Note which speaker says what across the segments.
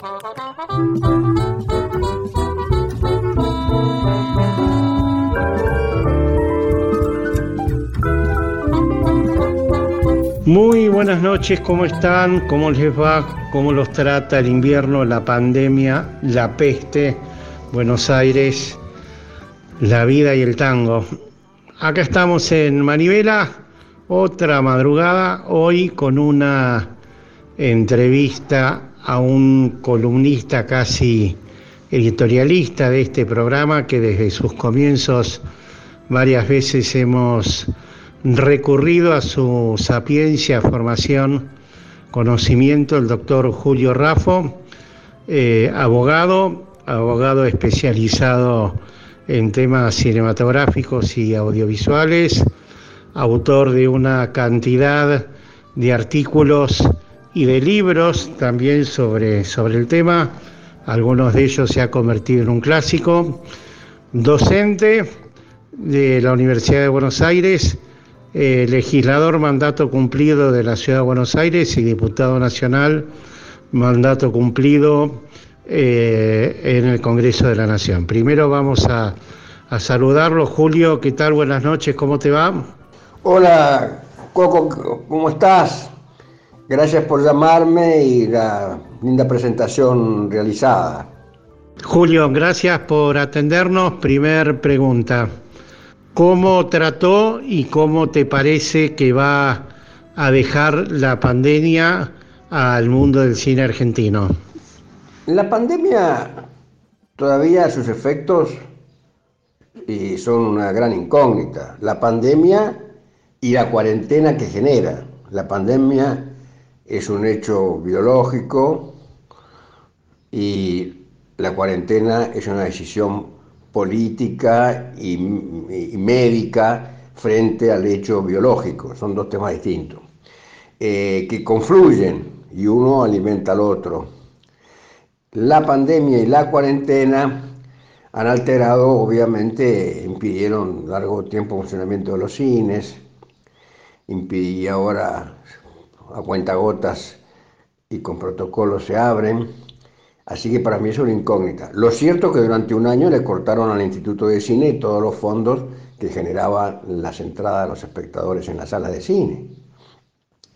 Speaker 1: Muy buenas noches, ¿cómo están? ¿Cómo les va? ¿Cómo los trata el invierno, la pandemia, la peste, Buenos Aires, la vida y el tango? Acá estamos en Manivela, otra madrugada, hoy con una entrevista a un columnista casi editorialista de este programa que desde sus comienzos varias veces hemos recurrido a su sapiencia, formación, conocimiento, el doctor Julio Rafo, eh, abogado, abogado especializado en temas cinematográficos y audiovisuales, autor de una cantidad de artículos y de libros también sobre, sobre el tema, algunos de ellos se ha convertido en un clásico, docente de la Universidad de Buenos Aires, eh, legislador mandato cumplido de la Ciudad de Buenos Aires y diputado nacional mandato cumplido eh, en el Congreso de la Nación. Primero vamos a, a saludarlo. Julio, ¿qué tal? Buenas noches, ¿cómo te va?
Speaker 2: Hola, Coco, ¿cómo estás? Gracias por llamarme y la linda presentación realizada.
Speaker 1: Julio, gracias por atendernos. Primer pregunta. ¿Cómo trató y cómo te parece que va a dejar la pandemia al mundo del cine argentino?
Speaker 2: La pandemia todavía sus efectos y son una gran incógnita. La pandemia y la cuarentena que genera. La pandemia es un hecho biológico y la cuarentena es una decisión política y, médica frente al hecho biológico. Son dos temas distintos, eh, que confluyen y uno alimenta al otro. La pandemia y la cuarentena han alterado, obviamente, impidieron largo tiempo el funcionamiento de los cines, y ahora a cuentagotas y con protocolos se abren Así que para mí es una incógnita. Lo cierto es que durante un año le cortaron al Instituto de Cine todos los fondos que generaban las entradas de los espectadores en la sala de cine.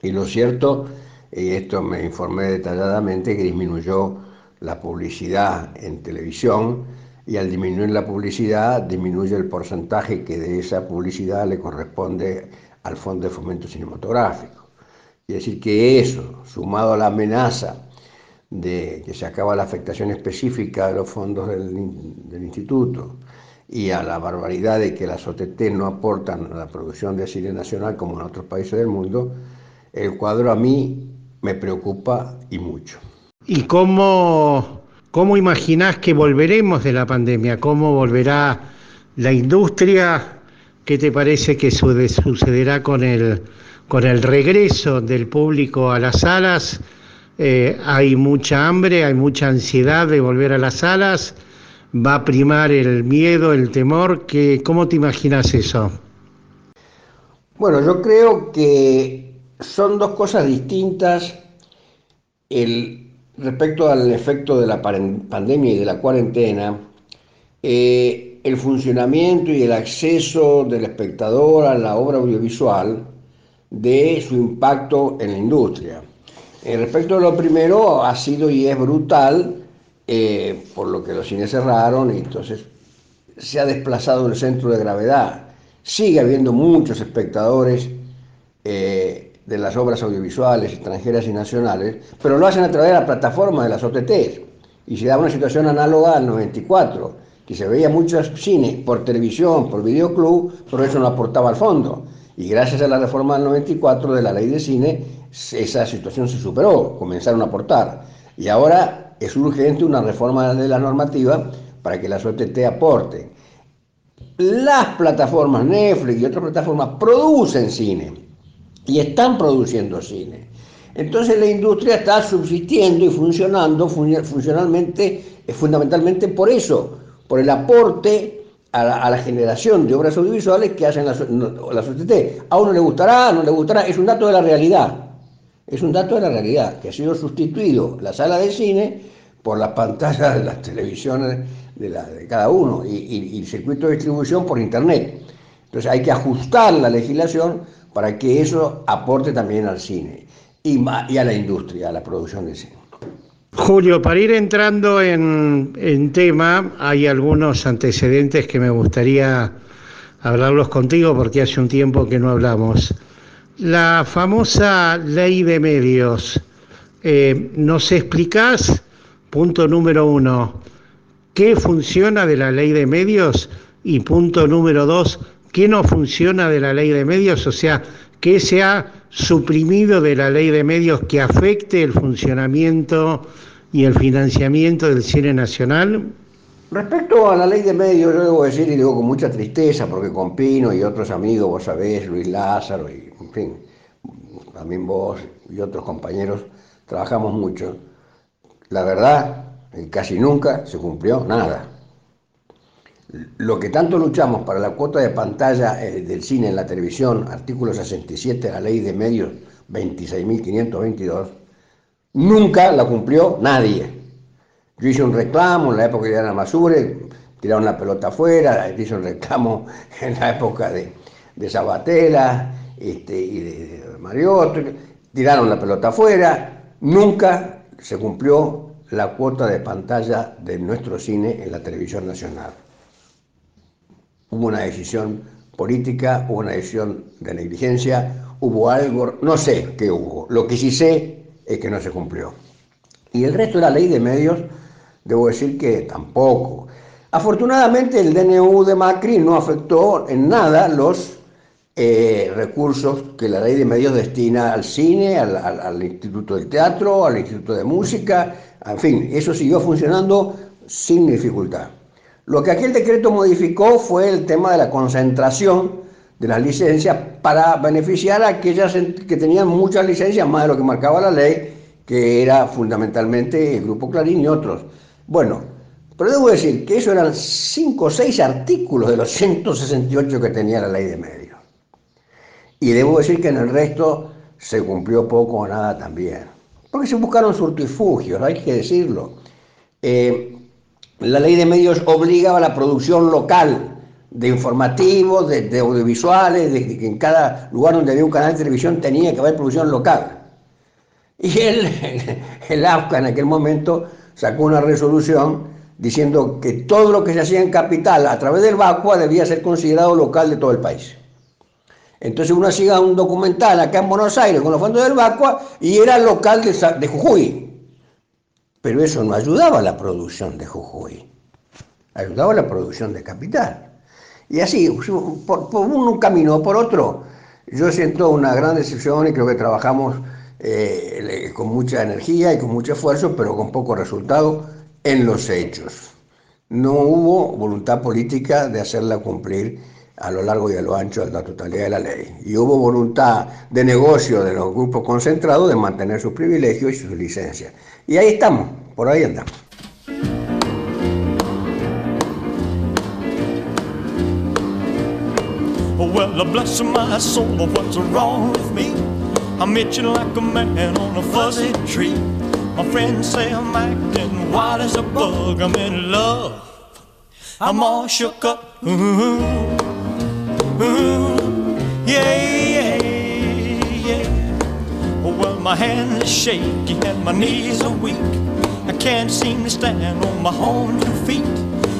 Speaker 2: Y lo cierto, y esto me informé detalladamente, que disminuyó la publicidad en televisión y al disminuir la publicidad disminuye el porcentaje que de esa publicidad le corresponde al Fondo de Fomento Cinematográfico. Y decir que eso, sumado a la amenaza de que se acaba la afectación específica de los fondos del, instituto y a la barbaridad de que las OTT no aportan a la producción de cine nacional como en otros países del mundo, el cuadro a mí me preocupa y mucho.
Speaker 1: ¿Y cómo, cómo imaginás que volveremos de la pandemia? ¿Cómo volverá la industria? ¿Qué te parece que sucederá con el, con el regreso del público a las salas? Eh, hay mucha hambre, hay mucha ansiedad de volver a las salas, va a primar el miedo, el temor, que, ¿cómo te imaginas eso?
Speaker 2: Bueno, yo creo que son dos cosas distintas el, respecto al efecto de la pandemia y de la cuarentena. Eh, el funcionamiento y el acceso del espectador a la obra audiovisual de su impacto en la industria. Eh, respecto a lo primero, ha sido y es brutal, eh, por lo que los cines cerraron y entonces se ha desplazado el centro de gravedad. Sigue habiendo muchos espectadores eh, de las obras audiovisuales extranjeras y nacionales, pero lo hacen a través de la plataforma de las OTTs. Y se da una situación análoga al 94, que se veía mucho cine por televisión, por videoclub, pero eso no aportaba al fondo. Y gracias a la reforma del 94 de la ley de cine, esa situación se superó, comenzaron a aportar. Y ahora es urgente una reforma de la normativa para que las OTT aporten. Las plataformas Netflix y otras plataformas producen cine y están produciendo cine. Entonces la industria está subsistiendo y funcionando funcionalmente, fundamentalmente por eso, por el aporte a la, generación de obras audiovisuales que hacen las, las OTT. A uno le gustará, no le gustará, es un dato de la realidad es un dato de la realidad, que ha sido sustituido la sala de cine por las pantallas de las televisiones de, de cada uno y, el circuito de distribución por Internet. Entonces hay que ajustar la legislación para que eso aporte también al cine y, y a la industria, a la producción de cine.
Speaker 1: Julio, para ir entrando en, en, tema, hay algunos antecedentes que me gustaría hablarlos contigo porque hace un tiempo que no hablamos. La famosa ley de medios, eh, ¿nos explicás, punto número uno, qué funciona de la ley de medios? Y punto número dos, ¿qué no funciona de la ley de medios? O sea, ¿qué se ha suprimido de la ley de medios que afecte el funcionamiento y el financiamiento del cine nacional?
Speaker 2: Respecto a la ley de medios, yo debo decir, y digo con mucha tristeza, porque con Pino y otros amigos, vos sabés, Luis Lázaro, y en fin, también vos y otros compañeros, trabajamos mucho. La verdad, casi nunca se cumplió nada. Lo que tanto luchamos para la cuota de pantalla eh, del cine en la televisión, artículo 67 de la ley de medios 26.522, nunca la cumplió nadie. Yo hice un reclamo en la época de Ana Masure, tiraron la pelota afuera, hice un reclamo en la época de, de Sabatella este, y de, de tiraron la pelota afuera, nunca se cumplió la cuota de pantalla de nuestro cine en la televisión nacional. Hubo una decisión política, hubo una decisión de negligencia, hubo algo, no sé qué hubo, lo que sí sé es que no se cumplió. Y el resto de la ley de medios Debo decir que tampoco. Afortunadamente el DNU de Macri no afectó en nada los eh, recursos que la ley de medios destina al cine, al, Instituto del Teatro, al Instituto de Música, en fin, eso siguió funcionando sin dificultad. Lo que aquel decreto modificó fue el tema de la concentración de las licencias para beneficiar a aquellas que tenían muchas licencias, más de lo que marcaba la ley, que era fundamentalmente el Grupo Clarín y otros. Bueno, pero debo decir que eso eran cinco o seis artículos de los 168 que tenía la ley de medios. Y debo decir que en el resto se cumplió poco o nada también. Porque se buscaron surtifugios, hay que decirlo. Eh, la ley de medios obligaba a la producción local de informativos, de, audiovisuales, de, que en cada lugar donde había un canal de televisión tenía que haber producción local. Y el, el, el AFCA en aquel momento sacó una resolución diciendo que todo lo que se hacía en capital a través del VACUA debía ser considerado local de todo el país. Entonces uno hacía un documental acá en Buenos Aires con los fondos del VACUA y era local de, Jujuy. Pero eso no ayudaba a la producción de Jujuy, ayudaba a la producción de capital. Y así, por, un camino o por otro, yo siento una gran decepción y creo que trabajamos eh, con mucha energía y con mucho esfuerzo, pero con poco resultado en los hechos. No hubo voluntad política de hacerla cumplir a lo largo y a lo ancho de la totalidad de la ley. Y hubo voluntad de negocio de los grupos concentrados de mantener sus privilegios y sus licencias. Y ahí estamos, por ahí andamos. I'm all shook up. Ooh, yeah, yeah, yeah. Well, my hands are shaky and my knees are weak. I can't seem to stand on my own two feet.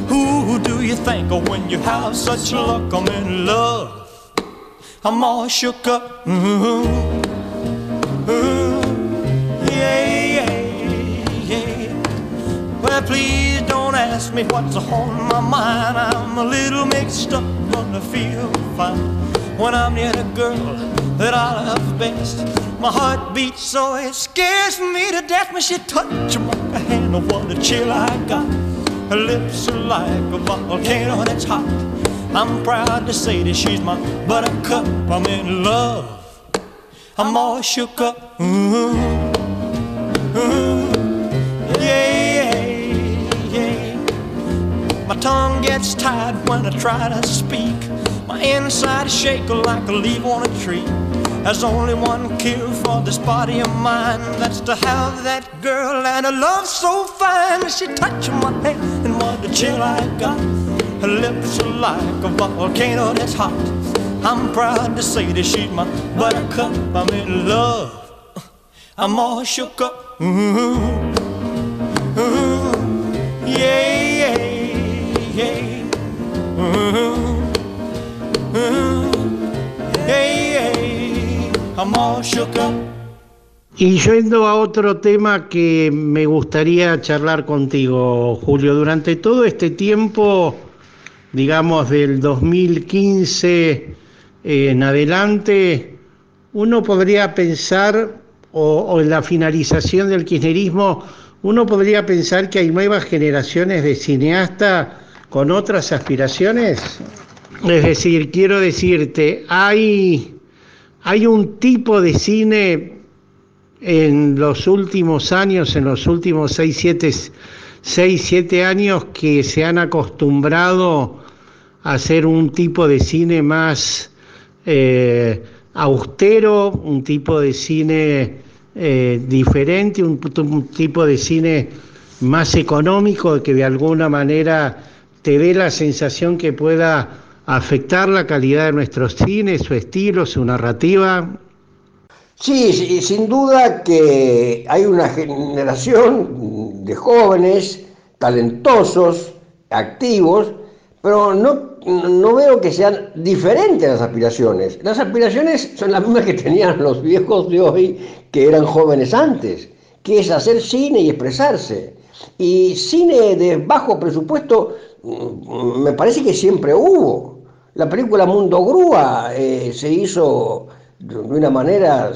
Speaker 2: Who do you think of when you have such luck? I'm in love. I'm all shook up. Ooh, Ooh, yeah, yeah, yeah. Well, please ask me what's on my mind. I'm a little mixed up, but I feel fine when I'm near the girl that I love best. My heart beats so it scares me to death when she touches my hand. Oh, what a chill I got. Her lips are like a volcano that's hot. I'm proud to say that she's my buttercup. I'm in love. I'm all shook up. Yeah. My tongue gets tied when I try to speak. My inside is shaking like a leaf on a tree.
Speaker 3: There's only one cure for this body of mine. That's to have that girl and a love so fine. She touched my hand and what a chill I got. Her lips are like a volcano that's hot. I'm proud to say that she's my buttercup. I'm in love. I'm all shook up. Ooh, ooh, yeah,
Speaker 1: Y yendo a otro tema que me gustaría charlar contigo, Julio, durante todo este tiempo, digamos del 2015 en adelante, uno podría pensar, o, o, en la finalización del kirchnerismo, uno podría pensar que hay nuevas generaciones de cineastas con otras aspiraciones. Es decir, quiero decirte, hay, hay un tipo de cine en los últimos años, en los últimos 6, 7, 6, 7 años, que se han acostumbrado a hacer un tipo de cine más eh, austero, un tipo de cine eh, diferente, un, un, tipo de cine más económico que de alguna manera te dé la sensación que pueda afectar la calidad de nuestros cines, su estilo, su narrativa.
Speaker 2: Sí, sin duda que hay una generación de jóvenes talentosos, activos, pero no, no veo que sean diferentes las aspiraciones. Las aspiraciones son las mismas que tenían los viejos de hoy que eran jóvenes antes, que es hacer cine y expresarse. Y cine de bajo presupuesto me parece que siempre hubo. La película Mundo Grúa eh, se hizo de una manera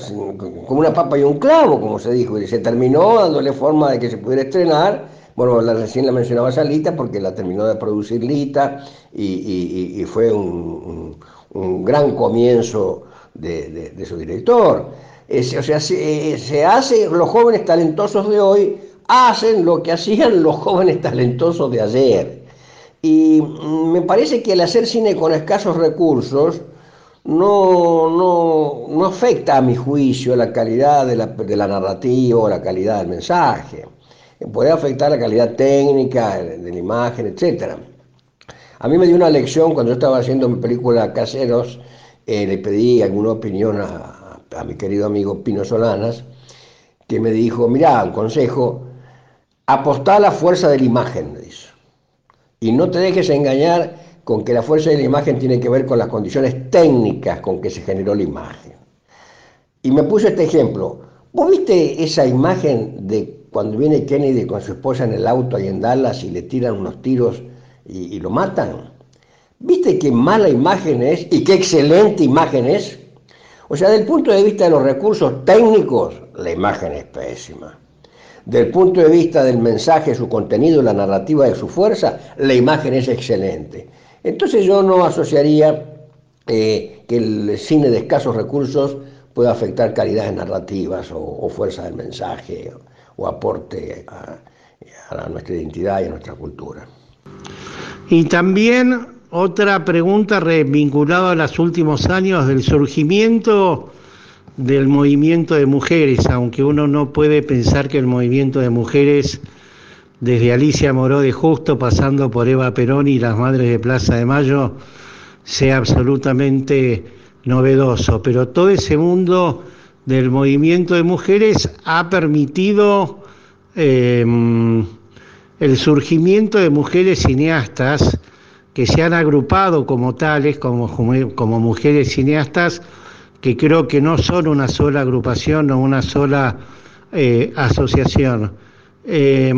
Speaker 2: como una papa y un clavo, como se dijo, y se terminó dándole forma de que se pudiera estrenar bueno, la, recién la mencionaba Salita porque la terminó de producir Lita y, y, fue un, un, gran comienzo de, de, su director. Es, o sea, se, se, hace, los jóvenes talentosos de hoy hacen lo que hacían los jóvenes talentosos de ayer. Y me parece que el hacer cine con escasos recursos no, no, no afecta a mi juicio la calidad de la, narrativa o la calidad del mensaje puede afectar la calidad técnica de la imagen, etc. A mí me dio una lección cuando yo estaba haciendo mi película Caseros, eh, le pedí alguna opinión a, a, mi querido amigo Pino Solanas, que me dijo, mira, un consejo, apostá a la fuerza de la imagen, me dice, y no te dejes engañar con que la fuerza de la imagen tiene que ver con las condiciones técnicas con que se generó la imagen. Y me puso este ejemplo, ¿vos viste esa imagen de cuando viene Kennedy con su esposa en el auto ahí en Dallas y le tiran unos tiros y, y lo matan. ¿Viste qué mala imagen es y qué excelente imagen es? O sea, del punto de vista de los recursos técnicos, la imagen es pésima. Del punto de vista del mensaje, su contenido, la narrativa de su fuerza, la imagen es excelente. Entonces yo no asociaría eh, que el cine de escasos recursos pueda afectar calidades narrativas o, fuerza del mensaje o aporte a, a nuestra identidad y a nuestra cultura.
Speaker 1: Y también otra pregunta vinculada a los últimos años del surgimiento del movimiento de mujeres, aunque uno no puede pensar que el movimiento de mujeres, desde Alicia Moró de Justo, pasando por Eva Perón y las Madres de Plaza de Mayo, sea absolutamente novedoso, pero todo ese mundo del movimiento de mujeres ha permitido eh, el surgimiento de mujeres cineastas que se han agrupado como tales, como mujeres cineastas, que creo que no son una sola agrupación o una sola eh, asociación. Eh,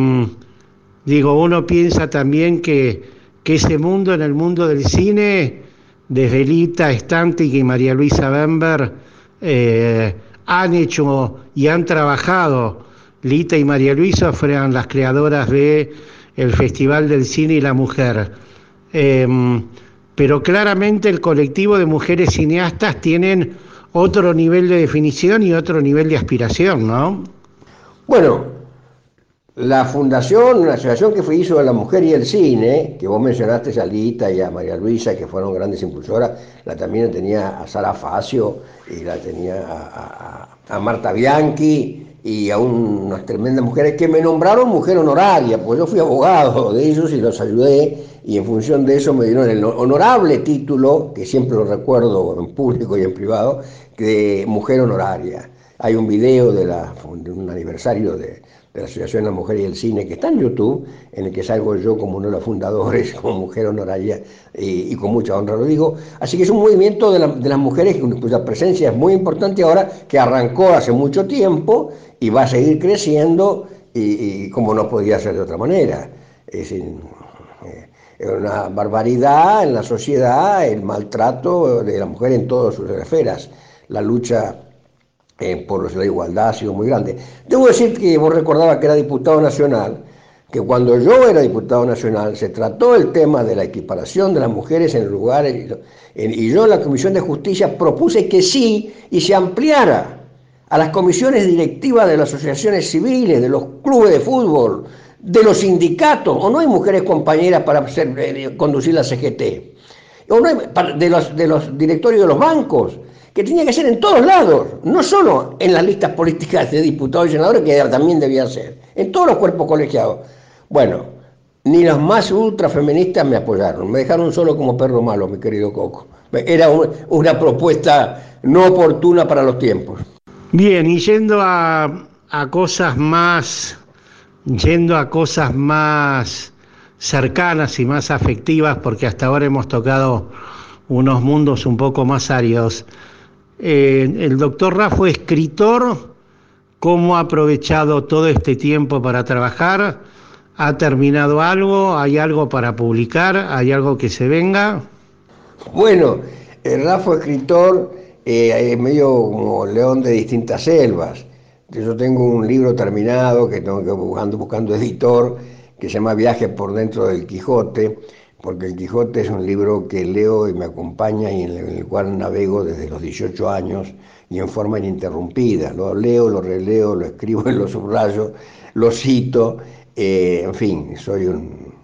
Speaker 1: digo, uno piensa también que, que, ese mundo, en el mundo del cine, desde Lita Stantic y María Luisa Bember, eh, han hecho y han trabajado. Lita y María Luisa fueron las creadoras de el Festival del Cine y la Mujer. Eh, pero claramente el colectivo de mujeres cineastas tienen otro nivel de definición y otro nivel de aspiración, ¿no?
Speaker 2: Bueno, la fundación, una asociación que fue hizo de la mujer y el cine, que vos mencionaste a Lita y a María Luisa, que fueron grandes impulsoras, la también tenía a Sara Facio y la tenía a, Marta Bianchi y a unas tremendas mujeres que me nombraron mujer honoraria, pues yo fui abogado de ellos y los ayudé y en función de eso me dieron el honorable título, que siempre lo recuerdo en público y en privado, de mujer honoraria. Hay un video de, la, de un aniversario de, de la Asociación de la Mujer y el Cine, que está en YouTube, en el que salgo yo como uno de los fundadores, como mujer honoraria, y, con mucha honra lo digo. Así que es un movimiento de, las mujeres cuya presencia es muy importante ahora, que arrancó hace mucho tiempo y va a seguir creciendo, y, como no podía ser de otra manera. Es, eh, es una barbaridad en la sociedad el maltrato de la mujer en todas sus esferas, la lucha eh, por la igualdad ha sido muy grande. Debo decir que vos recordabas que era diputado nacional, que cuando yo era diputado nacional se trató el tema de la equiparación de las mujeres en lugares, y yo en la Comisión de Justicia propuse que sí y se ampliara a las comisiones directivas de las asociaciones civiles, de los clubes de fútbol, de los sindicatos, o no hay mujeres compañeras para eh, conducir la CGT, o no hay, de, los, de directorios de los bancos, que tenía que ser en todos lados, no solo en las listas políticas de diputados y senadores, que también debía ser, en todos los cuerpos colegiados. Bueno, ni los más ultrafeministas me apoyaron, me dejaron solo como perro malo, mi querido Coco. Era una propuesta no oportuna para los tiempos.
Speaker 1: Bien, y yendo a, cosas más, yendo a cosas más cercanas y más afectivas, porque hasta ahora hemos tocado unos mundos un poco más áridos. Eh, el doctor Rafa, escritor, ¿cómo ha aprovechado todo este tiempo para trabajar? ¿Ha terminado algo? ¿Hay algo para publicar? ¿Hay algo que se venga?
Speaker 2: Bueno, el Rafa escritor eh, medio como león de distintas selvas. Yo tengo un libro terminado que tengo que buscando, buscando editor que se llama Viaje por dentro del Quijote porque el Quijote es un libro que leo y me acompaña y en el cual navego desde los 18 años y en forma ininterrumpida. Lo leo, lo releo, lo escribo lo subrayo, lo cito, eh, en fin, soy un,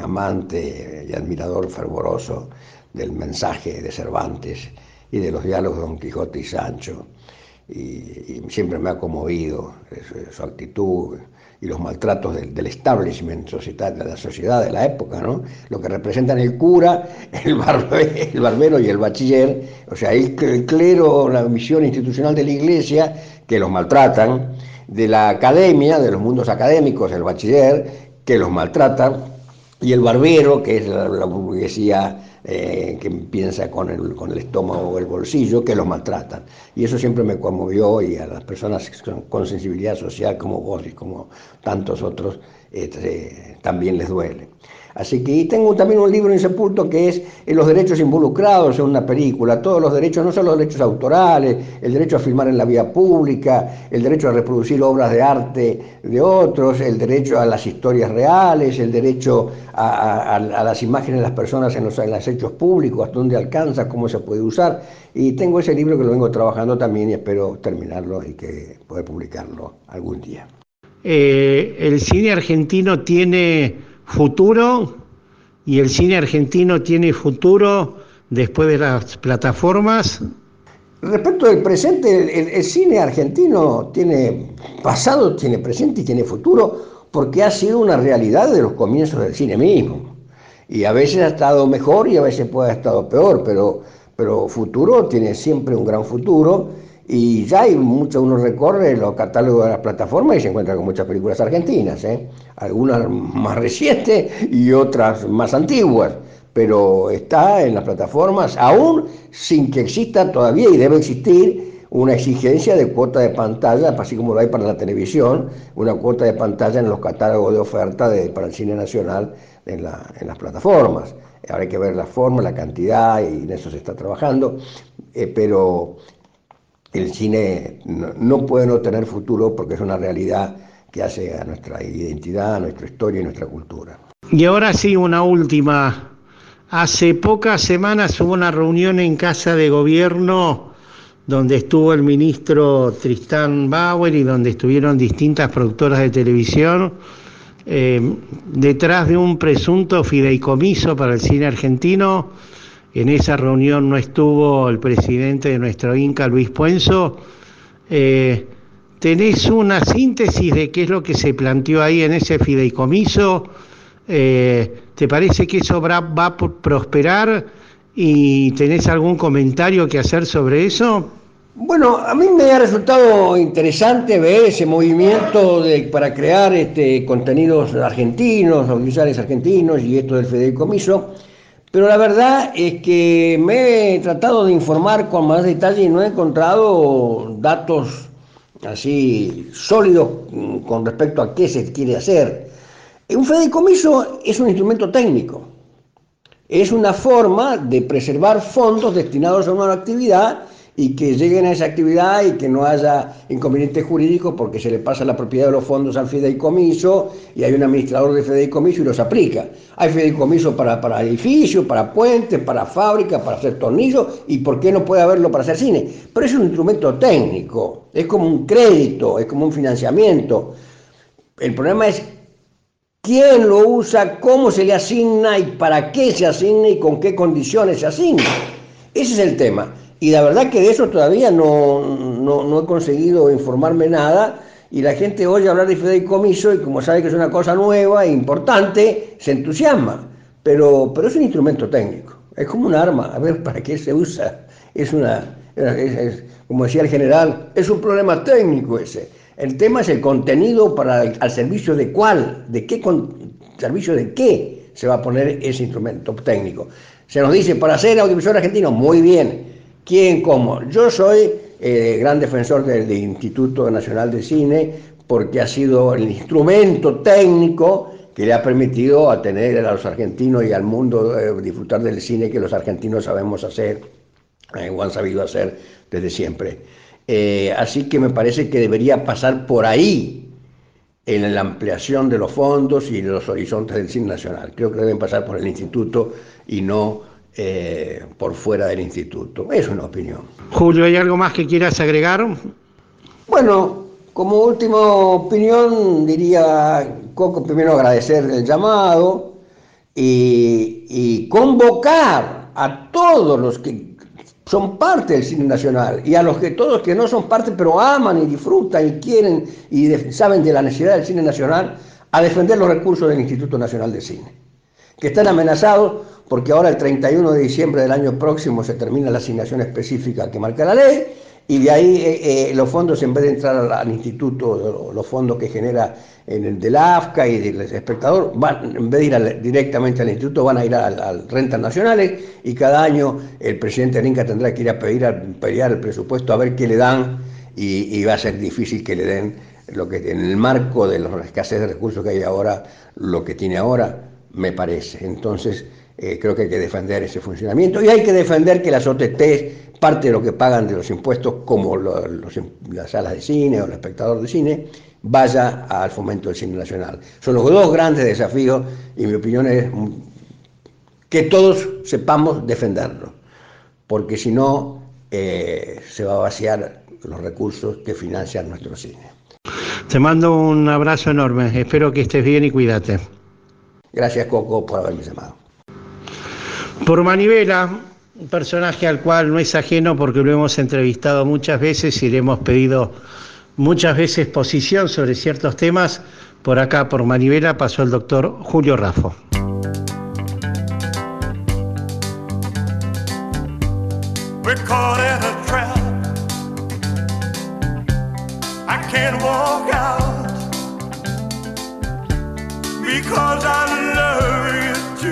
Speaker 2: amante y admirador fervoroso del mensaje de Cervantes y de los diálogos de Don Quijote y Sancho. Y, siempre me ha conmovido su actitud, y los maltratos del, establishment societario, de la sociedad de la época, ¿no? Lo que representan el cura, el, el barbero y el bachiller, o sea, el, clero, la misión institucional de la iglesia, que los maltratan, de la academia, de los mundos académicos, el bachiller, que los maltratan, y el barbero, que es la burguesía eh, que piensa con el, con el estómago o el bolsillo, que los maltratan. Y eso siempre me conmovió y a las personas con sensibilidad social como vos y como tantos otros este, también les duele. Así que tengo también un libro en Sepulto que es eh, los derechos involucrados en una película, todos los derechos, no solo los derechos autorales, el derecho a filmar en la vía pública, el derecho a reproducir obras de arte de otros, el derecho a las historias reales, el derecho a, las imágenes de las personas en los, hechos públicos, hasta dónde alcanza, cómo se puede usar. Y tengo ese libro que lo vengo trabajando también y espero terminarlo y que poder publicarlo algún día.
Speaker 1: Eh, el cine argentino tiene futuro y el cine argentino tiene futuro después de las plataformas?
Speaker 2: Respecto del presente, el, cine argentino tiene pasado, tiene presente y tiene futuro porque ha sido una realidad de los comienzos del cine mismo. Y a veces ha estado mejor y a veces puede haber estado peor, pero, pero futuro tiene siempre un gran futuro y ya hay mucho, uno recorre los catálogos de las plataformas y se encuentra con muchas películas argentinas, ¿eh? algunas más recientes y otras más antiguas, pero está en las plataformas aún sin que exista todavía y debe existir una exigencia de cuota de pantalla, así como lo hay para la televisión, una cuota de pantalla en los catálogos de oferta de, para el cine nacional en, la, en las plataformas. Ahora hay que ver la forma, la cantidad y en eso se está trabajando, eh, pero el cine no, puede no tener futuro porque es una realidad que hace a nuestra identidad, a nuestra historia y nuestra cultura.
Speaker 1: Y ahora sí, una última. Hace pocas semanas hubo una reunión en Casa de Gobierno donde estuvo el ministro Tristán Bauer y donde estuvieron distintas productoras de televisión, eh, detrás de un presunto fideicomiso para el cine argentino. En esa reunión no estuvo el presidente de nuestro Inca, Luis Puenzo. Eh, ¿Tenés una síntesis de qué es lo que se planteó ahí en ese fideicomiso? Eh, ¿Te parece que eso va, a prosperar? ¿Y tenés algún comentario que hacer sobre eso?
Speaker 2: Bueno, a mí me ha resultado interesante ver ese movimiento de, para crear este, contenidos argentinos, audiovisuales argentinos y esto del fideicomiso, pero la verdad es que me he tratado de informar con más detalle y no he encontrado datos así sólidos mm, con respecto a qué se quiere hacer. Un fideicomiso es un instrumento técnico, es una forma de preservar fondos destinados a una actividad y que lleguen a esa actividad y que no haya inconvenientes jurídicos porque se le pasa la propiedad de los fondos al fideicomiso y hay un administrador de fideicomiso y los aplica. Hay fideicomiso para, para edificios, para puentes, para fábricas, para hacer tornillos y por qué no puede haberlo para hacer cine. Pero es un instrumento técnico, es como un crédito, es como un financiamiento. El problema es quién lo usa, cómo se le asigna y para qué se asigna y con qué condiciones se asigna. Ese es el tema. Y la verdad que de eso todavía no, no, he conseguido informarme nada y la gente oye hablar de fideicomiso y como sabe que es una cosa nueva e importante, se entusiasma. Pero, pero es un instrumento técnico, es como un arma, a ver para qué se usa. Es una, como decía el general, es un problema técnico ese. El tema es el contenido para al servicio de cuál, de qué servicio de qué se va a poner ese instrumento técnico. Se nos dice para hacer audiovisual argentino, muy bien, ¿Quién, cómo? Yo soy eh, gran defensor del, Instituto Nacional de Cine porque ha sido el instrumento técnico que le ha permitido a tener a los argentinos y al mundo eh, disfrutar del cine que los argentinos sabemos hacer eh, o han sabido hacer desde siempre. así que me parece que debería pasar por ahí en la ampliación de los fondos y los horizontes del cine nacional. Creo que deben pasar por el instituto y no eh, por fuera del instituto. Es una opinión.
Speaker 1: Julio, ¿hay algo más que quieras agregar?
Speaker 2: Bueno, como última opinión diría, Coco, primero agradecer el llamado y, convocar a todos los que son parte del cine nacional y a los que todos que no son parte pero aman y disfrutan y quieren y saben de la necesidad del cine nacional a defender los recursos del Instituto Nacional de Cine, que están amenazados porque ahora el 31 de diciembre del año próximo se termina la asignación específica que marca la ley, y de ahí eh, eh, los fondos, en vez de entrar al, instituto, los fondos que genera en el del AFCA y del espectador, van, en vez de ir directamente al instituto, van a ir al, rentas nacionales y cada año el presidente del Inca tendrá que ir a pedir a pelear el presupuesto a ver qué le dan y, va a ser difícil que le den lo que en el marco de los escasez de recursos que hay ahora, lo que tiene ahora, me parece. Entonces, eh, creo que hay que defender ese funcionamiento y hay que defender que las OTT, parte de lo que pagan de los impuestos, como las salas de cine o el espectador de cine, vaya al fomento del cine nacional. Son los dos grandes desafíos y mi opinión es que todos sepamos defenderlo, porque si no eh, se va a vaciar los recursos que financian nuestro cine.
Speaker 1: Te mando un abrazo enorme, espero que estés bien y cuídate.
Speaker 2: Gracias Coco por haberme llamado.
Speaker 1: Por Manivela, un personaje al cual no es ajeno porque lo hemos entrevistado muchas veces y le hemos pedido muchas veces posición sobre ciertos temas. Por acá, por Manivela, pasó el doctor Julio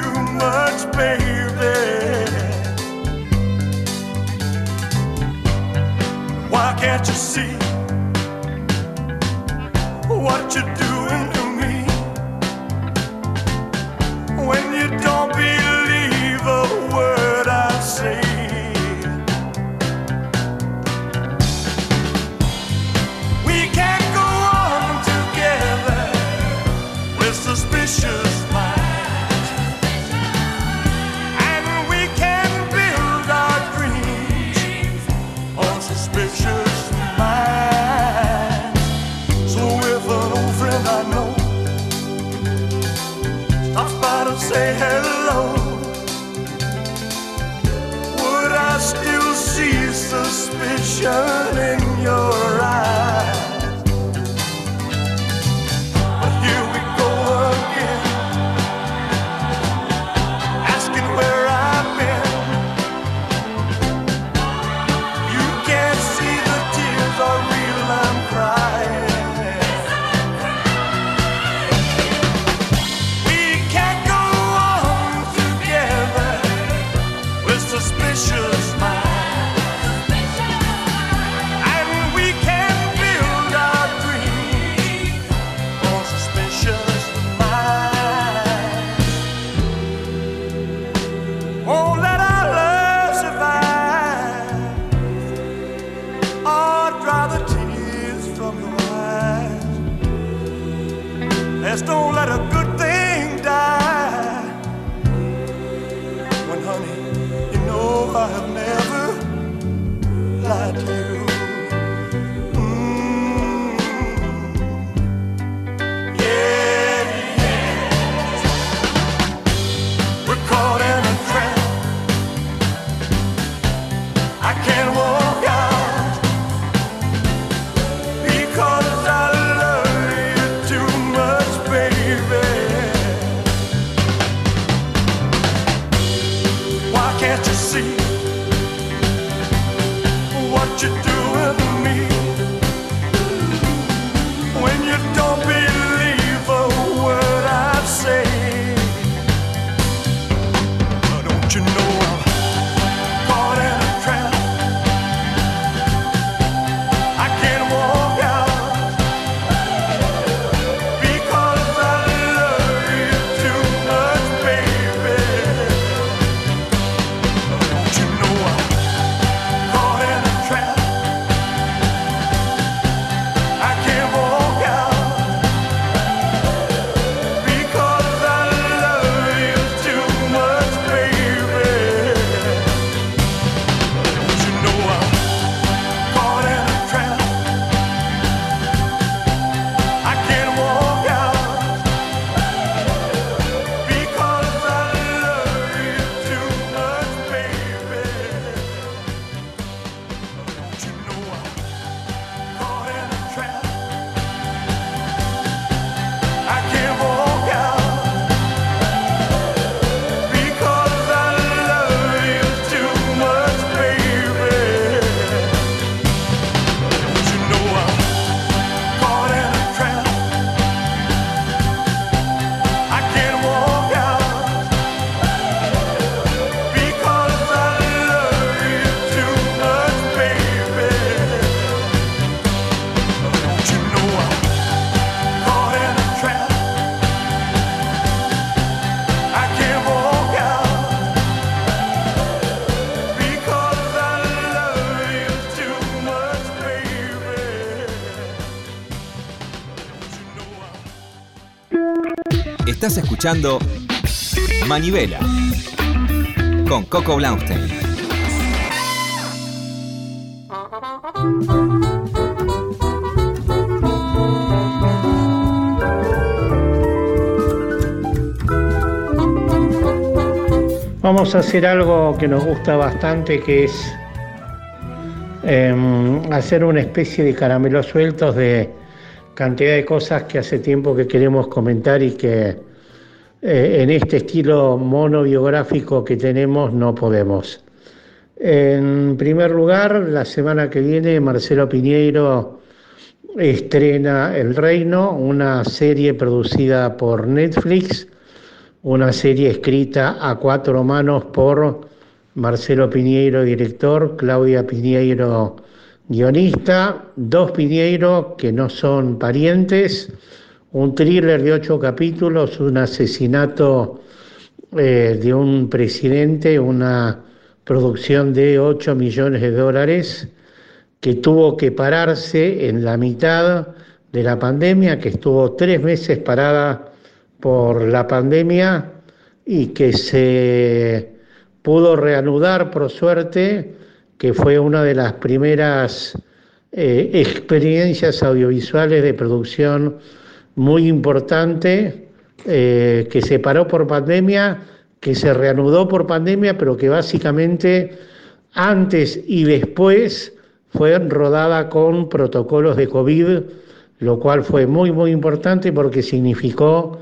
Speaker 1: Rafo.
Speaker 3: can't you see what you're doing to me when you don't believe what you're doing to me?
Speaker 4: Estás escuchando Manivela con Coco Blaustein.
Speaker 1: Vamos a hacer algo que nos gusta bastante, que es em, hacer una especie de caramelos sueltos de cantidad de cosas que hace tiempo que queremos comentar y que eh, en este estilo monobiográfico que tenemos no podemos. En primer lugar, la semana que viene Marcelo Piñeiro estrena El Reino, una serie producida por Netflix, una serie escrita a cuatro manos por Marcelo Piñeiro, director, Claudia Piñeiro, guionista, dos Piñeiro que no son parientes, un thriller de ocho capítulos, un asesinato eh, de un presidente, una producción de 8 millones de dólares que tuvo que pararse en la mitad de la pandemia, que estuvo tres meses parada por la pandemia y que se pudo reanudar por suerte, que fue una de las primeras eh, experiencias audiovisuales de producción muy importante, eh, que se paró por pandemia, que se reanudó por pandemia, pero que básicamente antes y después fue rodada con protocolos de COVID, lo cual fue muy, muy importante porque significó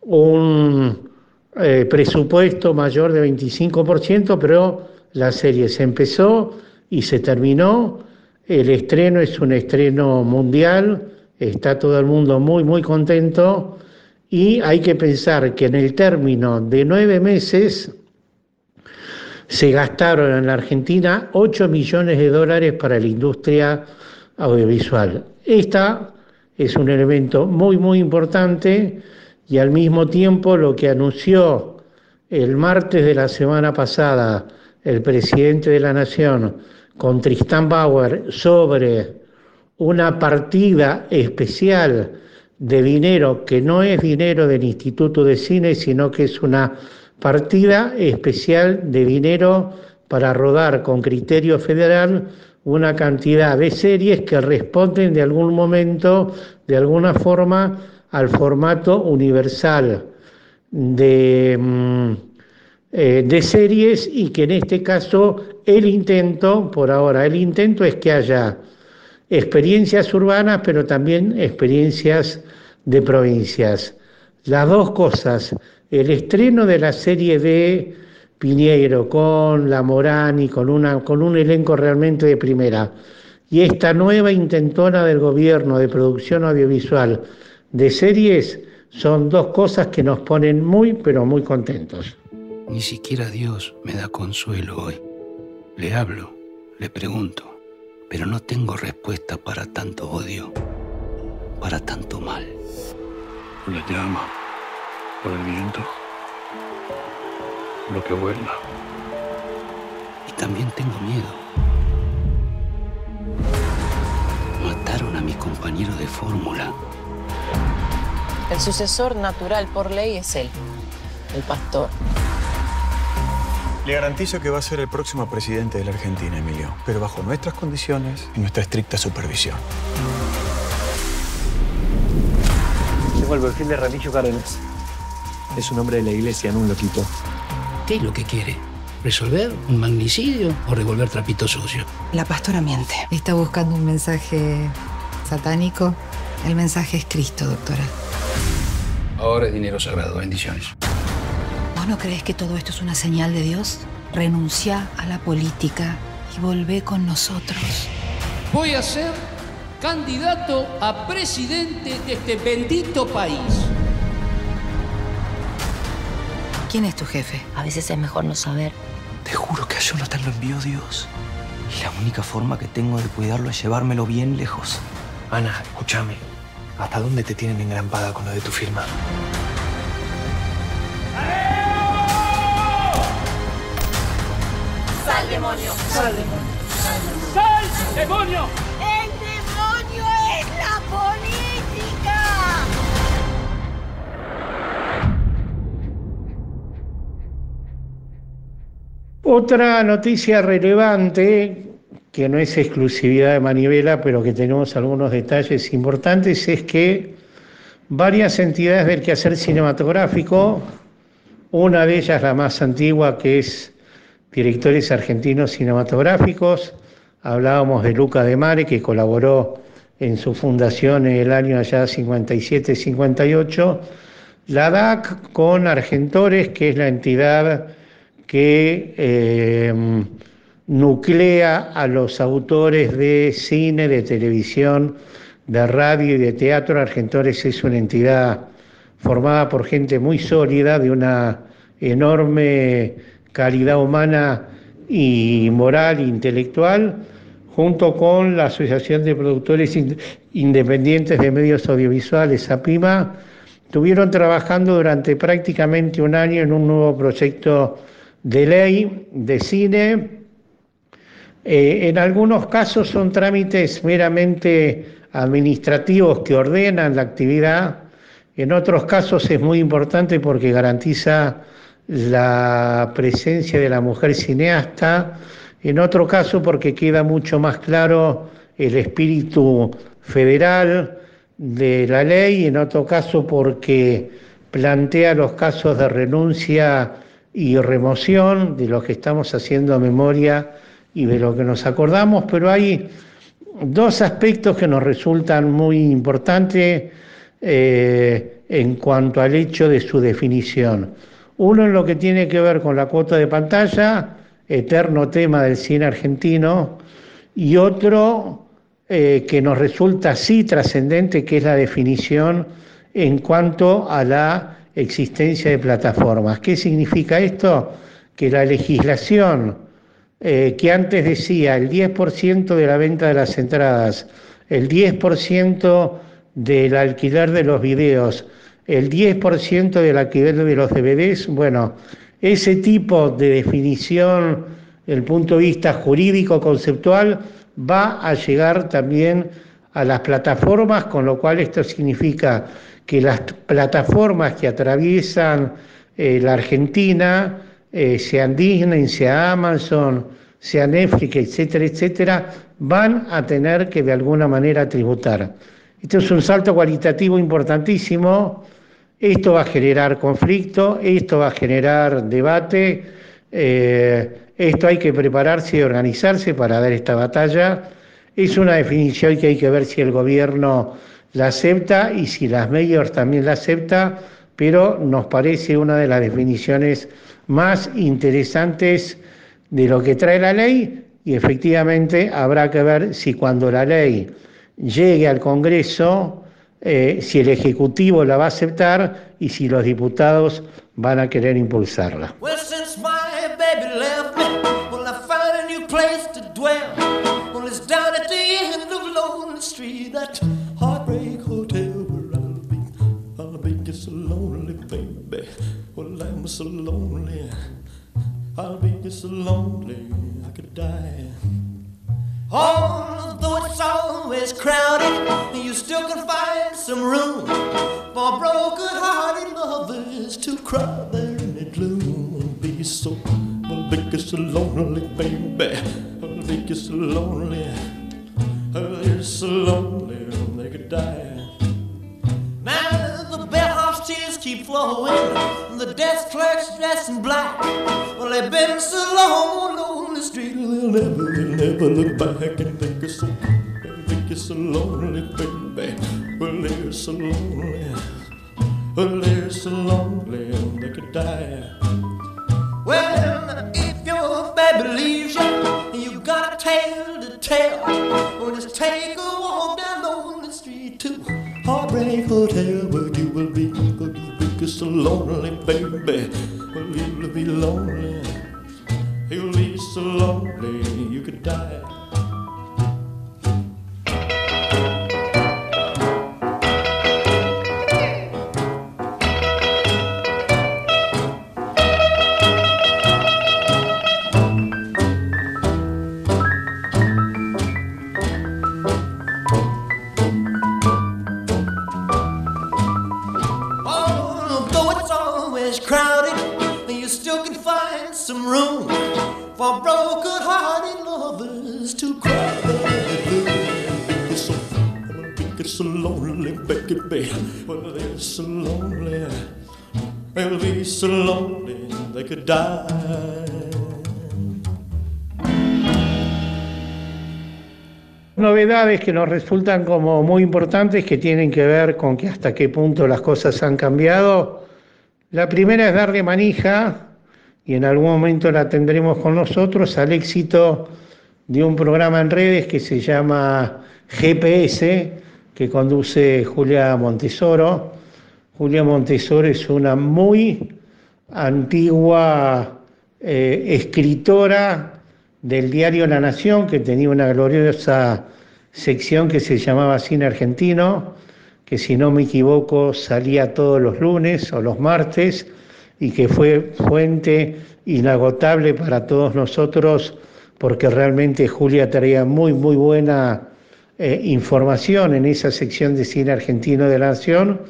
Speaker 1: un eh, presupuesto mayor de 25%, pero la serie se empezó y se terminó. El estreno es un estreno mundial, está todo el mundo muy, muy contento y hay que pensar que en el término de nueve meses se gastaron en la Argentina 8 millones de dólares para la industria audiovisual. Esta es un elemento muy, muy importante y al mismo tiempo lo que anunció el martes de la semana pasada el presidente de la Nación con Tristán Bauer sobre una partida especial de dinero que no es dinero del Instituto de Cine, sino que es una partida especial de dinero para rodar con criterio federal una cantidad de series que responden de algún momento, de alguna forma, al formato universal de, mm, eh, de series y que en este caso el intento, por ahora, el intento es que haya experiencias urbanas, pero también experiencias de provincias. Las dos cosas, el estreno de la serie de Piñeiro con La Morani, con, con un elenco realmente de primera, y esta nueva intentona del gobierno de producción audiovisual de series, son dos cosas que nos ponen muy, pero muy contentos.
Speaker 5: Ni siquiera Dios me da consuelo hoy. Le hablo, le pregunto, pero no tengo respuesta para tanto odio, para tanto mal.
Speaker 6: Por la llama, por el viento, lo que vuela.
Speaker 5: Y también tengo miedo. Mataron a mi compañero de fórmula.
Speaker 7: El sucesor natural por ley es él, el pastor.
Speaker 8: Le garantizo que va a ser el próximo presidente de la Argentina, Emilio, pero bajo nuestras condiciones y nuestra estricta supervisión.
Speaker 9: Tengo el perfil de Ramillo Cárdenas. Es un hombre de la iglesia, no un loquito.
Speaker 5: ¿Qué es lo que quiere? ¿Resolver un magnicidio o revolver trapito sucio?
Speaker 10: La pastora miente. Está buscando un mensaje satánico. El mensaje es Cristo, doctora.
Speaker 5: Ahora es dinero sagrado. Bendiciones.
Speaker 10: ¿Vos no crees que todo esto es una señal de Dios? Renuncia a la política y volvé con nosotros.
Speaker 11: Voy a ser candidato a presidente de este bendito país.
Speaker 10: ¿Quién es tu jefe?
Speaker 7: A veces es mejor no saber.
Speaker 12: Te juro que a Jonathan lo envió Dios. Y la única forma que tengo de cuidarlo es llevármelo bien lejos.
Speaker 9: Ana, escúchame. ¿Hasta dónde te tienen engrampada con lo de tu firma?
Speaker 13: Demonio!
Speaker 11: ¡Sal, demonio! ¡Sal, demonio!
Speaker 13: ¡El demonio es la política!
Speaker 1: Otra noticia relevante, que no es exclusividad de Manivela, pero que tenemos algunos detalles importantes, es que varias entidades del quehacer cinematográfico, una de ellas la más antigua, que es Directores Argentinos Cinematográficos, hablábamos de Luca de Mare, que colaboró en su fundación en el año allá 57-58, la DAC con Argentores, que es la entidad que eh, nuclea a los autores de cine, de televisión, de radio y de teatro. Argentores es una entidad formada por gente muy sólida, de una enorme calidad humana y moral e intelectual, junto con la Asociación de Productores Independientes de Medios Audiovisuales, APIMA, estuvieron trabajando durante prácticamente un año en un nuevo proyecto de ley de cine. Eh, en algunos casos son trámites meramente administrativos que ordenan la actividad, en otros casos es muy importante porque garantiza la presencia de la mujer cineasta, en otro caso porque queda mucho más claro el espíritu federal de la ley, en otro caso porque plantea los casos de renuncia y remoción de lo que estamos haciendo a memoria y de lo que nos acordamos, pero hay dos aspectos que nos resultan muy importantes eh, en cuanto al hecho de su definición. Uno en lo que tiene que ver con la cuota de pantalla, eterno tema del cine argentino, y otro eh, que nos resulta así trascendente, que es la definición en cuanto a la existencia de plataformas. ¿Qué significa esto? Que la legislación eh, que antes decía el 10% de la venta de las entradas, el 10% del alquiler de los videos, el 10% del alquiler de los DVDs, bueno, ese tipo de definición, el punto de vista jurídico conceptual, va a llegar también a las plataformas, con lo cual esto significa que las plataformas que atraviesan eh, la Argentina, eh, sean Disney, sea Amazon, sea Netflix, etcétera, etcétera, van a tener que de alguna manera tributar. Esto es un salto cualitativo importantísimo, esto va a generar conflicto, esto va a generar debate, eh, esto hay que prepararse y organizarse para dar esta batalla. Es una definición que hay que ver si el gobierno la acepta y si las medios también la acepta, pero nos parece una de las definiciones más interesantes de lo que trae la ley y efectivamente habrá que ver si cuando la ley llegue al Congreso, eh, si el Ejecutivo la va a aceptar y si los diputados van a querer impulsarla.
Speaker 3: I'll be. So lonely, I could die. Although it's always crowded, you still some room for broken-hearted lovers to cry there in the gloom be so, well, be so lonely, baby. I'll be so lonely. They're so lonely
Speaker 1: Novedades que nos resultan como muy importantes que tienen que ver con que hasta qué punto las cosas han cambiado. La primera es darle manija, y en algún momento la tendremos con nosotros, al éxito de un programa en redes que se llama GPS, que conduce Julia Montesoro. Julia Montesoro es una muy antigua eh, escritora del diario La Nación, que tenía una gloriosa sección que se llamaba Cine Argentino, que si no me equivoco salía todos los lunes o los martes y que fue fuente inagotable para todos nosotros porque realmente Julia traía muy, muy buena eh, información en esa sección de cine argentino de La Nación.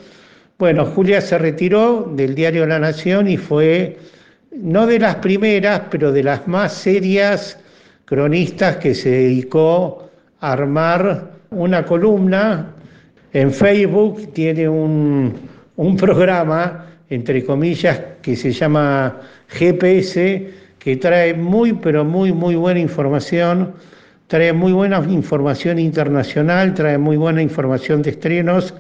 Speaker 1: Bueno, Julia se retiró del diario La Nación y fue no de las primeras, pero de las más serias cronistas que se dedicó armar una columna. En Facebook tiene un, un programa, entre comillas, que se llama GPS, que trae muy, pero muy, muy buena información, trae muy buena información internacional, trae muy buena información de estrenos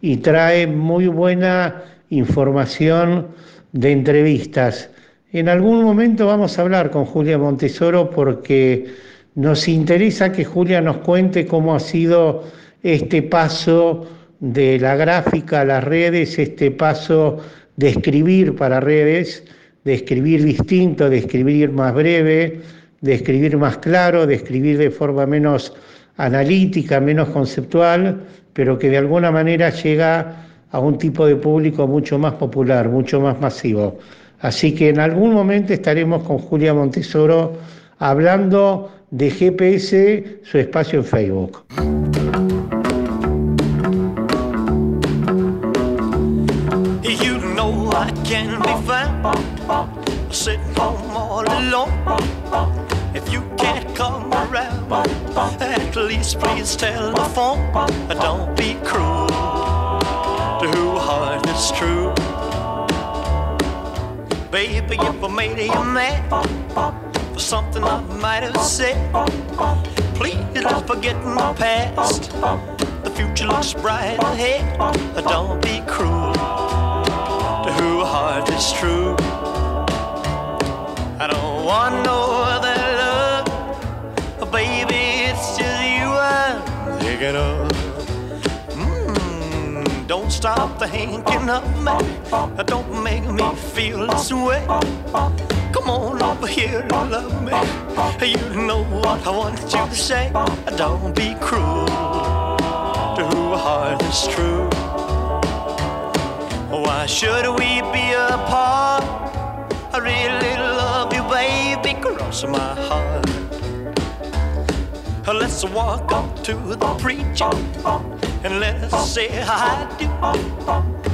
Speaker 1: y trae muy buena información de entrevistas. En algún momento vamos a hablar con Julia Montesoro porque nos interesa que Julia nos cuente cómo ha sido este paso de la gráfica a las redes, este paso de escribir para redes, de escribir distinto, de escribir más breve, de escribir más claro, de escribir de forma menos analítica, menos conceptual, pero que de alguna manera llega a un tipo de público mucho más popular, mucho más masivo. Así que en algún momento estaremos con Julia Montesoro hablando de GPS su espacio en Facebook.
Speaker 3: If you can't come around, at least please tell phone. Don't be cruel to heart true. For something I might have said, please let's forget my past. The future looks bright ahead. Don't be cruel to who heart is true. I don't want no other love, baby. It's just you I'm thinking of. Mm, don't stop thinking of me. Don't make me feel this way. Come on over here and love me. You know what I want you to say. Don't be cruel to who heart is true. Why should we be apart? I really love you, baby, cross my heart. Let's walk up to the preacher and let's say I do.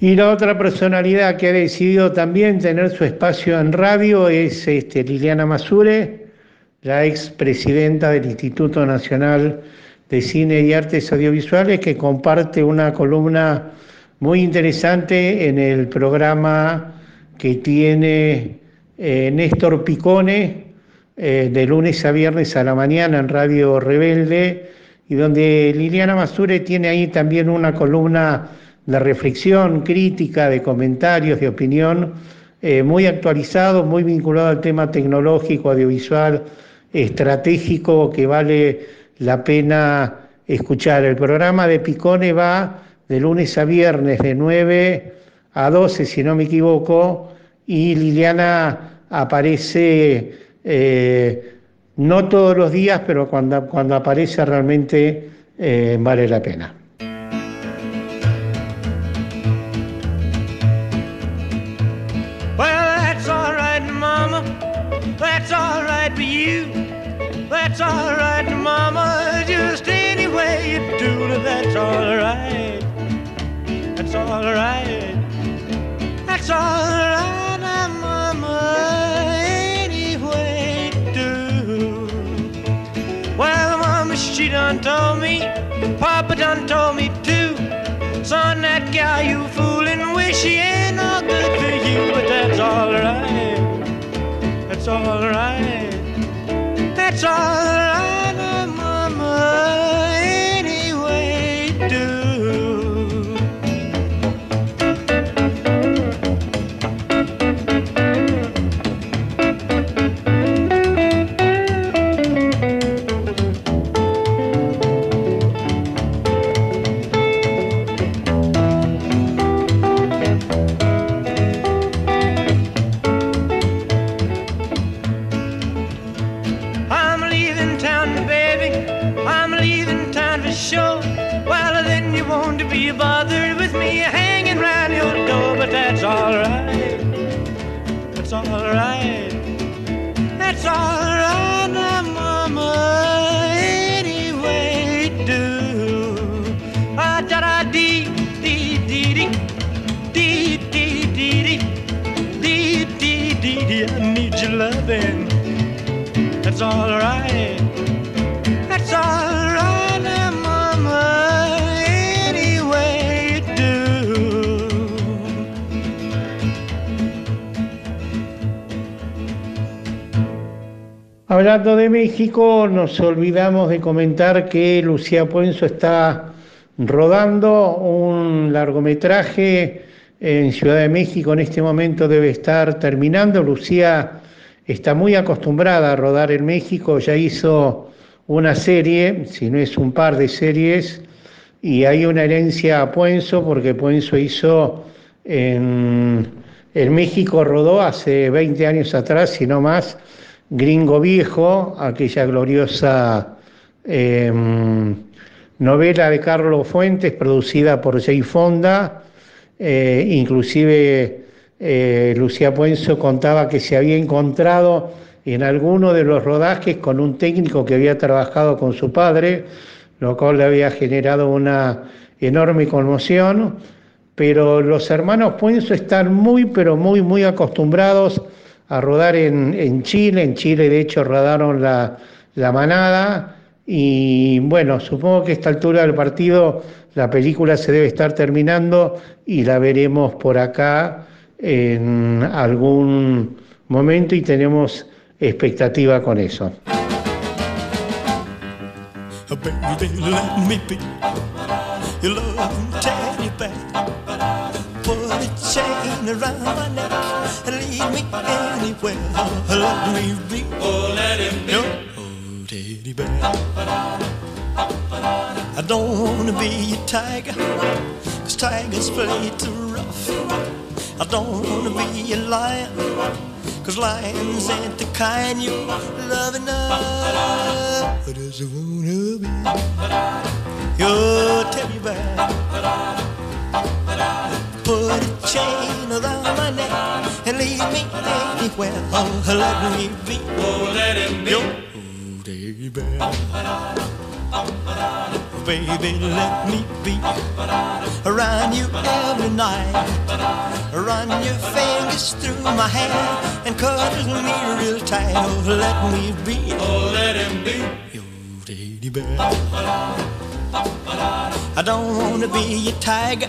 Speaker 1: Y la otra personalidad que ha decidido también tener su espacio en radio es este, Liliana Masure, la ex presidenta del Instituto Nacional de Cine y Artes Audiovisuales, que comparte una columna muy interesante en el programa que tiene eh, Néstor Picone eh, de lunes a viernes a la mañana en Radio Rebelde, y donde Liliana Masure tiene ahí también una columna de reflexión, crítica, de comentarios, de opinión, eh, muy actualizado, muy vinculado al tema tecnológico, audiovisual, estratégico, que vale la pena escuchar. El programa de Picone va de lunes a viernes de 9 a 12, si no me equivoco, y Liliana aparece eh, no todos los días, pero cuando, cuando aparece realmente eh, vale la pena.
Speaker 3: That's all right, Mama. Just any way you do that's all right. That's all right. That's all right, Mama, done told me. Papa done told me too. Son, that gal you fooling with, she ain't no good for you, but that's all right. That's all right. That's all
Speaker 1: Hablando de México, nos olvidamos de comentar que Lucía Puenzo está rodando un largometraje en Ciudad de México. En este momento debe estar terminando. Lucía está muy acostumbrada a rodar en México, ya hizo una serie, si no es un par de series, y hay una herencia a Puenzo, porque Puenzo hizo en, en México, rodó hace 20 años atrás, si no más, Gringo Viejo, aquella gloriosa eh, novela de Carlos Fuentes, producida por Jay Fonda, eh, inclusive eh, Lucía Puenzo contaba que se había encontrado en alguno de los rodajes con un técnico que había trabajado con su padre, lo cual le había generado una enorme conmoción, pero los hermanos Puenzo están muy, pero muy, muy acostumbrados a rodar en, en Chile, en Chile de hecho rodaron la, la manada, y bueno, supongo que a esta altura del partido la película se debe estar terminando y la veremos por acá en algún momento y tenemos expectativa con eso.
Speaker 3: Lead me anywhere. Let me be. Oh, let him be. Your oh, teddy bear. I don't wanna be a tiger, cause tigers play too rough. I don't wanna be a lion, cause lions ain't the kind you love enough. I just wanna be your teddy bear. Put a chain around my neck and leave me anywhere. Oh, let me be. Oh, let him be. Oh, teddy bear. Oh, baby, let me be around you every night. Run your fingers through my hair and cuddle me real tight. Oh, let me be. Oh, let him be your teddy bear. I don't wanna be a tiger,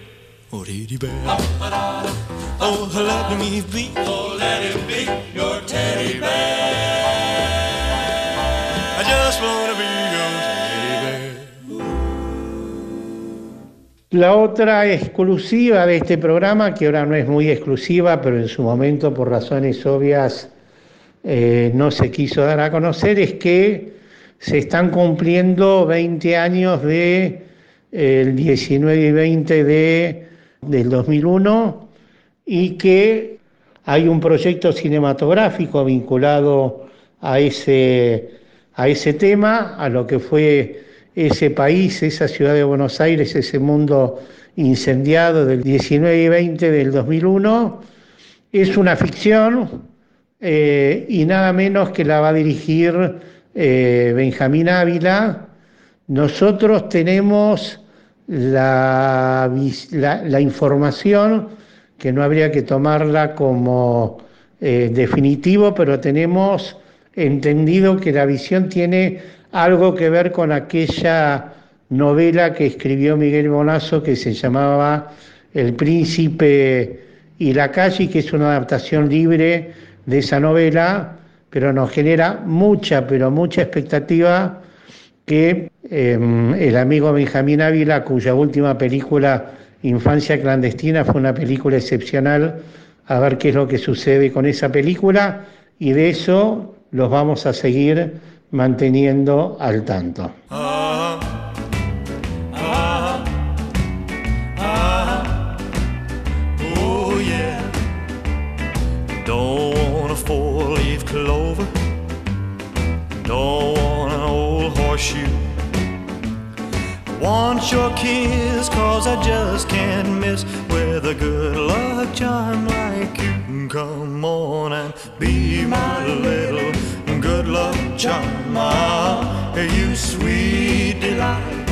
Speaker 3: Oh, teddy bear. Oh, let me be. Oh, let it be your teddy bear. I just wanna be your teddy bear.
Speaker 1: La otra exclusiva de este programa, que ahora no es muy exclusiva, pero en su momento por razones obvias eh, no se quiso dar a conocer, es que se están cumpliendo 20 años de eh, el 19 y 20 de, del 2001 y que hay un proyecto cinematográfico vinculado a ese, a ese tema, a lo que fue ese país, esa ciudad de Buenos Aires, ese mundo incendiado del 19 y 20 del 2001. Es una ficción eh, y nada menos que la va a dirigir eh, Benjamín Ávila. Nosotros tenemos la, la, información que no habría que tomarla como eh, definitivo, pero tenemos entendido que la visión tiene algo que ver con aquella novela que escribió Miguel Bonazo que se llamaba El príncipe y la calle, que es una adaptación libre de esa novela, pero nos genera mucha, pero mucha expectativa que eh, el amigo Benjamín Ávila, cuya última película, Infancia Clandestina, fue una película excepcional, a ver qué es lo que sucede con esa película, y de eso los vamos a seguir manteniendo al tanto.
Speaker 3: Don't want an old horseshoe. Want your kiss, cause I just can't miss with a good luck charm like you. Come on and be my little good luck charm. Ah, you sweet delight.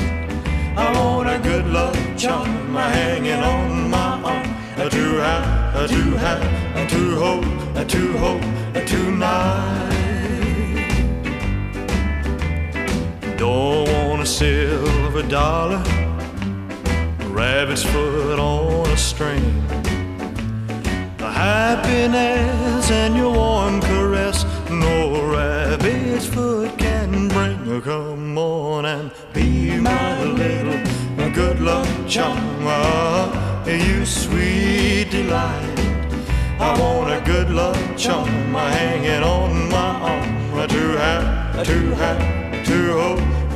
Speaker 3: I want a good luck charm hanging on my arm. To have, a to have, a to hope, to hope tonight. Don't want a silver dollar, rabbit's foot on a string. The happiness and your warm caress, no rabbit's foot can bring. Come on and be my little good luck charm. You sweet delight. I want a good luck charm hanging on my arm. To have, to have, to hope,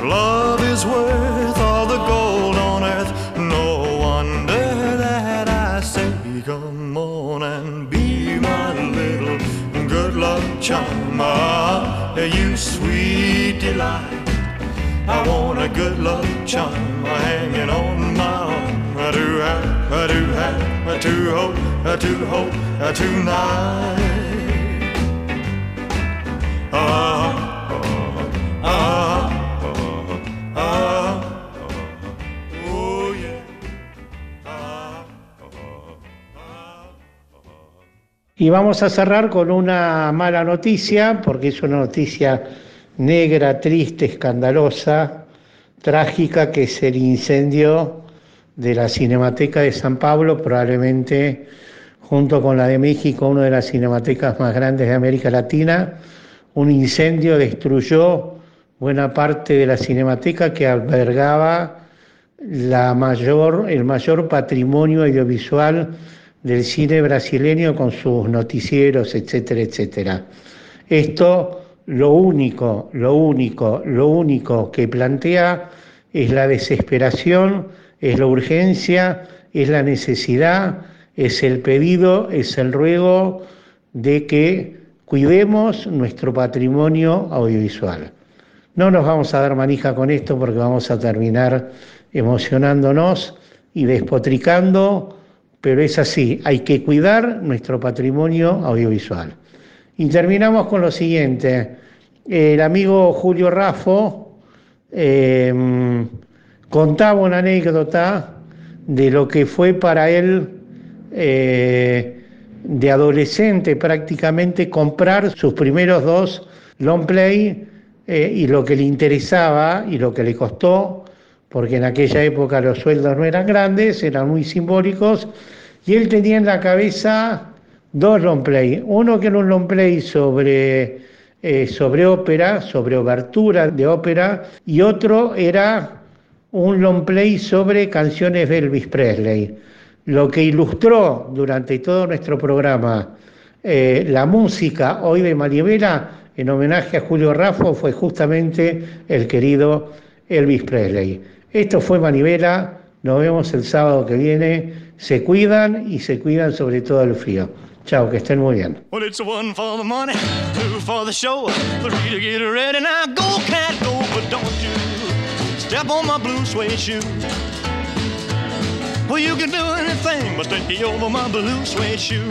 Speaker 3: Your love is worth all the gold on earth. No wonder that I say, come on and be my little good luck charm. Ah, you sweet delight. I want a good luck charm hanging on my arm. I do have, I do have, I do hope, I do hope, I tonight. Ah, ah,
Speaker 1: Y vamos a cerrar con una mala noticia, porque es una noticia negra, triste, escandalosa, trágica, que es el incendio de la Cinemateca de San Pablo, probablemente junto con la de México, una de las cinematecas más grandes de América Latina. Un incendio destruyó buena parte de la cinemateca que albergaba la mayor, el mayor patrimonio audiovisual del cine brasileño con sus noticieros, etcétera, etcétera. Esto lo único, lo único, lo único que plantea es la desesperación, es la urgencia, es la necesidad, es el pedido, es el ruego de que cuidemos nuestro patrimonio audiovisual. No nos vamos a dar manija con esto porque vamos a terminar emocionándonos y despotricando, pero es así, hay que cuidar nuestro patrimonio audiovisual. Y terminamos con lo siguiente. El amigo Julio Raffo eh, contaba una anécdota de lo que fue para él eh, de adolescente prácticamente comprar sus primeros dos long play eh, y lo que le interesaba y lo que le costó, porque en aquella época los sueldos no eran grandes, eran muy simbólicos, y él tenía en la cabeza dos long play. Uno que era un long play sobre, eh, sobre ópera, sobre obertura de ópera, y otro era un long play sobre canciones de Elvis Presley. Lo que ilustró durante todo nuestro programa eh, la música hoy de Maribela en homenaje a Julio Raffo fue justamente el querido Elvis Presley. Esto fue Manivela, nos vemos el sábado que viene, se cuidan y se cuidan sobre todo el frío. Chao, que estén muy bien.
Speaker 3: Well, it's one for the money, two for the show, three to get ready. Now go, cat, go, but don't you step on my blue suede shoe. Well, you can do anything but stay over my blue suede shoe.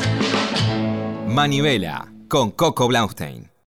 Speaker 4: Manivela con Coco Blaustein.